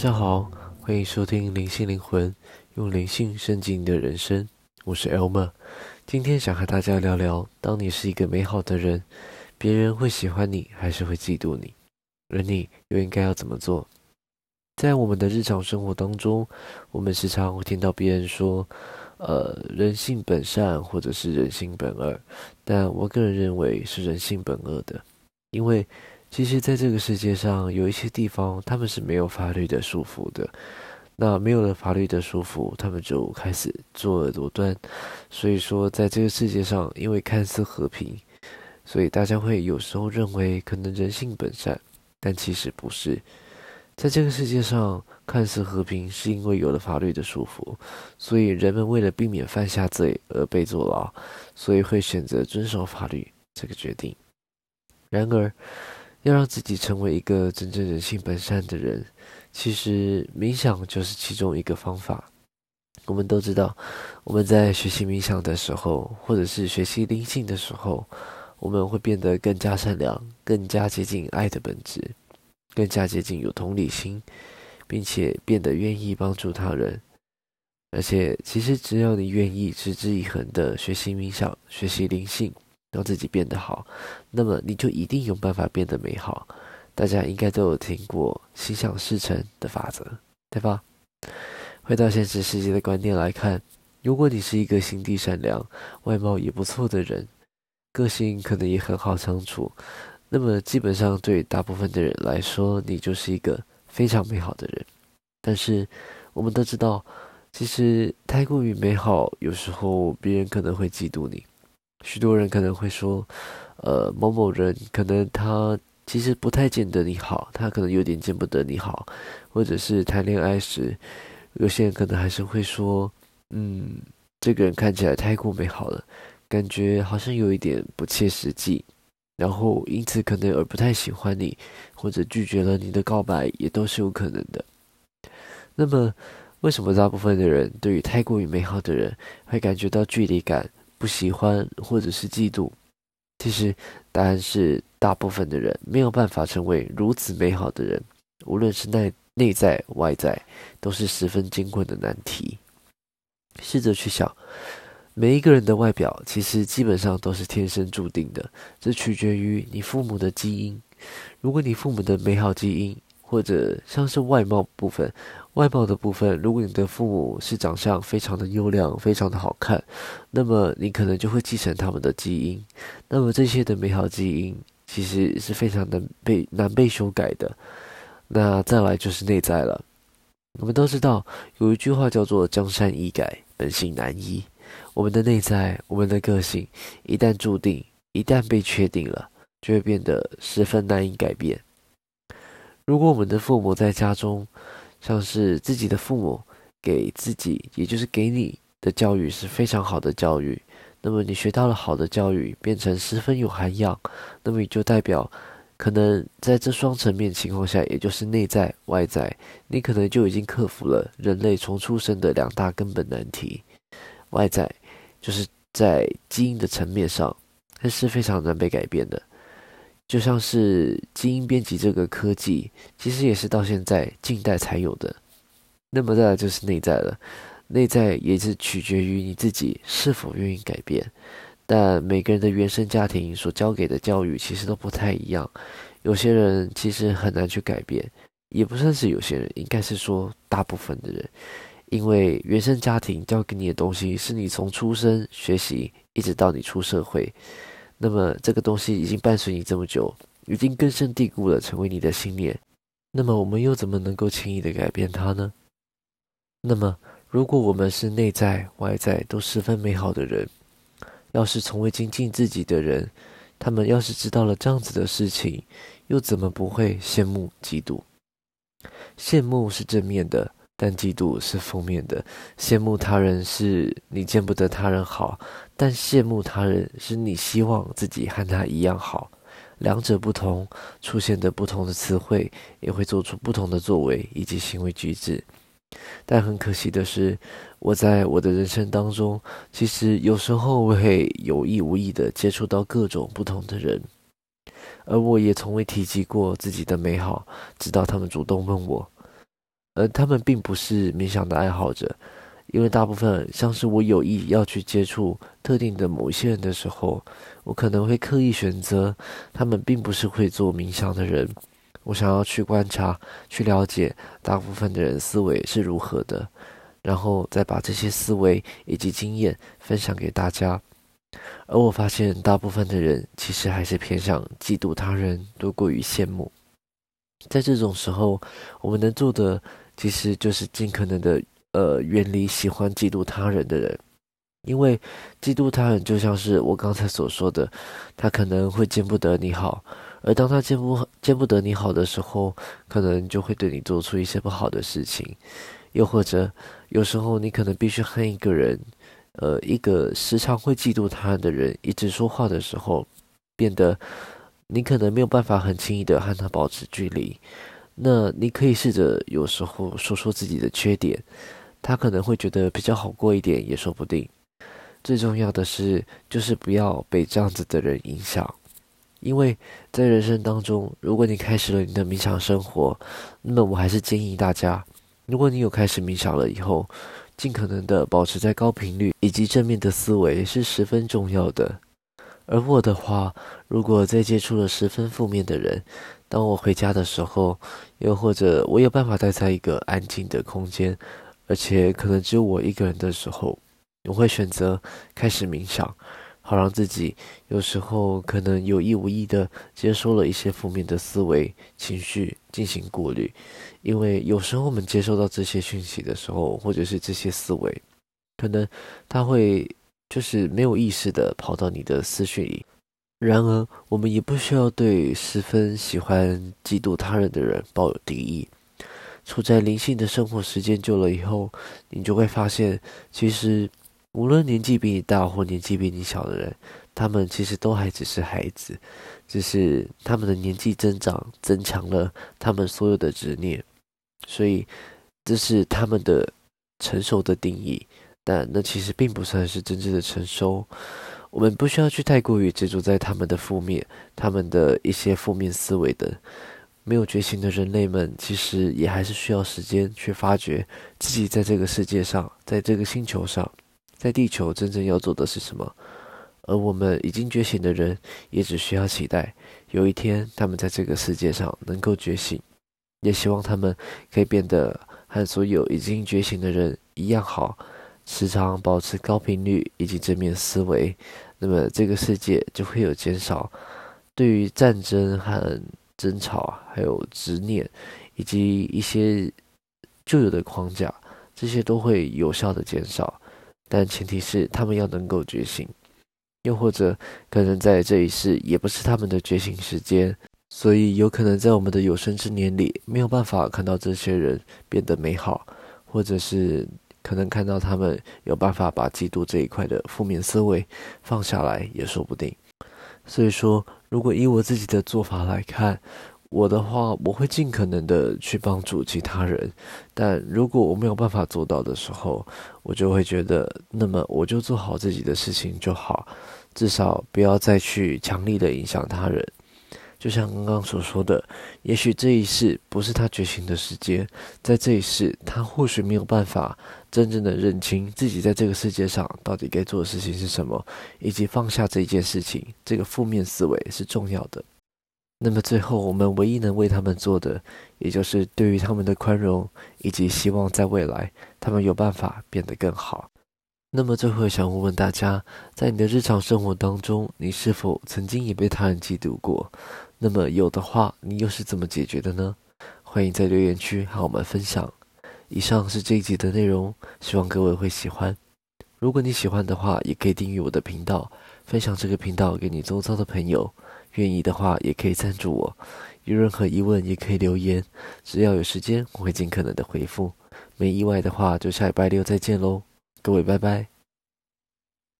大家好，欢迎收听灵性灵魂，用灵性升级你的人生。我是 Elma，今天想和大家聊聊，当你是一个美好的人，别人会喜欢你还是会嫉妒你？而你又应该要怎么做？在我们的日常生活当中，我们时常会听到别人说，呃，人性本善，或者是人性本恶。但我个人认为是人性本恶的，因为。其实，在这个世界上，有一些地方他们是没有法律的束缚的。那没有了法律的束缚，他们就开始作恶多端。所以说，在这个世界上，因为看似和平，所以大家会有时候认为可能人性本善，但其实不是。在这个世界上，看似和平，是因为有了法律的束缚，所以人们为了避免犯下罪而被坐牢，所以会选择遵守法律这个决定。然而，要让自己成为一个真正人性本善的人，其实冥想就是其中一个方法。我们都知道，我们在学习冥想的时候，或者是学习灵性的时候，我们会变得更加善良，更加接近爱的本质，更加接近有同理心，并且变得愿意帮助他人。而且，其实只要你愿意持之以恒的学习冥想、学习灵性。让自己变得好，那么你就一定有办法变得美好。大家应该都有听过“心想事成”的法则，对吧？回到现实世界的观念来看，如果你是一个心地善良、外貌也不错的人，个性可能也很好相处，那么基本上对大部分的人来说，你就是一个非常美好的人。但是我们都知道，其实太过于美好，有时候别人可能会嫉妒你。许多人可能会说，呃，某某人可能他其实不太见得你好，他可能有点见不得你好，或者是谈恋爱时，有些人可能还是会说，嗯，这个人看起来太过美好了，感觉好像有一点不切实际，然后因此可能而不太喜欢你，或者拒绝了你的告白，也都是有可能的。那么，为什么大部分的人对于太过于美好的人会感觉到距离感？不喜欢或者是嫉妒，其实答案是大部分的人没有办法成为如此美好的人，无论是内内在外在，都是十分艰困的难题。试着去想，每一个人的外表其实基本上都是天生注定的，这取决于你父母的基因。如果你父母的美好基因，或者像是外貌部分。外貌的部分，如果你的父母是长相非常的优良、非常的好看，那么你可能就会继承他们的基因。那么这些的美好基因其实是非常难被难被修改的。那再来就是内在了。我们都知道有一句话叫做“江山易改，本性难移”。我们的内在，我们的个性，一旦注定，一旦被确定了，就会变得十分难以改变。如果我们的父母在家中，像是自己的父母给自己，也就是给你的教育是非常好的教育，那么你学到了好的教育，变成十分有涵养，那么也就代表，可能在这双层面情况下，也就是内在外在，你可能就已经克服了人类从出生的两大根本难题。外在就是在基因的层面上，它是非常难被改变的。就像是基因编辑这个科技，其实也是到现在近代才有的。那么再就是内在了，内在也是取决于你自己是否愿意改变。但每个人的原生家庭所教给的教育其实都不太一样，有些人其实很难去改变，也不算是有些人，应该是说大部分的人，因为原生家庭教给你的东西是你从出生学习一直到你出社会。那么这个东西已经伴随你这么久，已经根深蒂固了，成为你的信念。那么我们又怎么能够轻易的改变它呢？那么如果我们是内在外在都十分美好的人，要是从未精进自己的人，他们要是知道了这样子的事情，又怎么不会羡慕嫉妒？羡慕是正面的。但嫉妒是负面的，羡慕他人是你见不得他人好，但羡慕他人是你希望自己和他一样好。两者不同，出现的不同的词汇，也会做出不同的作为以及行为举止。但很可惜的是，我在我的人生当中，其实有时候会有意无意的接触到各种不同的人，而我也从未提及过自己的美好，直到他们主动问我。而他们并不是冥想的爱好者，因为大部分像是我有意要去接触特定的某一些人的时候，我可能会刻意选择他们并不是会做冥想的人。我想要去观察、去了解大部分的人思维是如何的，然后再把这些思维以及经验分享给大家。而我发现，大部分的人其实还是偏向嫉妒他人多过于羡慕。在这种时候，我们能做的其实就是尽可能的呃远离喜欢嫉妒他人的人，因为嫉妒他人就像是我刚才所说的，他可能会见不得你好。而当他见不见不得你好的时候，可能就会对你做出一些不好的事情，又或者有时候你可能必须和一个人，呃，一个时常会嫉妒他人的人一直说话的时候，变得你可能没有办法很轻易的和他保持距离。那你可以试着有时候说说自己的缺点，他可能会觉得比较好过一点，也说不定。最重要的是，就是不要被这样子的人影响。因为在人生当中，如果你开始了你的冥想生活，那么我还是建议大家，如果你有开始冥想了以后，尽可能的保持在高频率以及正面的思维是十分重要的。而我的话，如果在接触了十分负面的人，当我回家的时候，又或者我有办法待在一个安静的空间，而且可能只有我一个人的时候，我会选择开始冥想。好让自己有时候可能有意无意的接收了一些负面的思维情绪进行过滤，因为有时候我们接收到这些讯息的时候，或者是这些思维，可能他会就是没有意识的跑到你的思绪里。然而，我们也不需要对十分喜欢嫉妒他人的人抱有敌意。处在灵性的生活时间久了以后，你就会发现，其实。无论年纪比你大或年纪比你小的人，他们其实都还只是孩子，只是他们的年纪增长增强了他们所有的执念，所以这是他们的成熟的定义。但那其实并不算是真正的成熟。我们不需要去太过于执着在他们的负面、他们的一些负面思维的。没有觉醒的人类们，其实也还是需要时间去发掘自己在这个世界上，在这个星球上。在地球真正要做的是什么？而我们已经觉醒的人，也只需要期待有一天他们在这个世界上能够觉醒，也希望他们可以变得和所有已经觉醒的人一样好，时常保持高频率以及正面思维。那么这个世界就会有减少对于战争和争吵，还有执念以及一些旧有的框架，这些都会有效的减少。但前提是他们要能够觉醒，又或者可能在这一世也不是他们的觉醒时间，所以有可能在我们的有生之年里没有办法看到这些人变得美好，或者是可能看到他们有办法把嫉妒这一块的负面思维放下来也说不定。所以说，如果以我自己的做法来看。我的话，我会尽可能的去帮助其他人，但如果我没有办法做到的时候，我就会觉得，那么我就做好自己的事情就好，至少不要再去强力的影响他人。就像刚刚所说的，也许这一世不是他觉醒的时间，在这一世，他或许没有办法真正的认清自己在这个世界上到底该做的事情是什么，以及放下这一件事情，这个负面思维是重要的。那么最后，我们唯一能为他们做的，也就是对于他们的宽容，以及希望在未来他们有办法变得更好。那么最后，想问问大家，在你的日常生活当中，你是否曾经也被他人嫉妒过？那么有的话，你又是怎么解决的呢？欢迎在留言区和我们分享。以上是这一集的内容，希望各位会喜欢。如果你喜欢的话，也可以订阅我的频道，分享这个频道给你周遭的朋友。愿意的话，也可以赞助我。有任何疑问，也可以留言。只要有时间，我会尽可能的回复。没意外的话，就下礼拜六再见喽。各位，拜拜。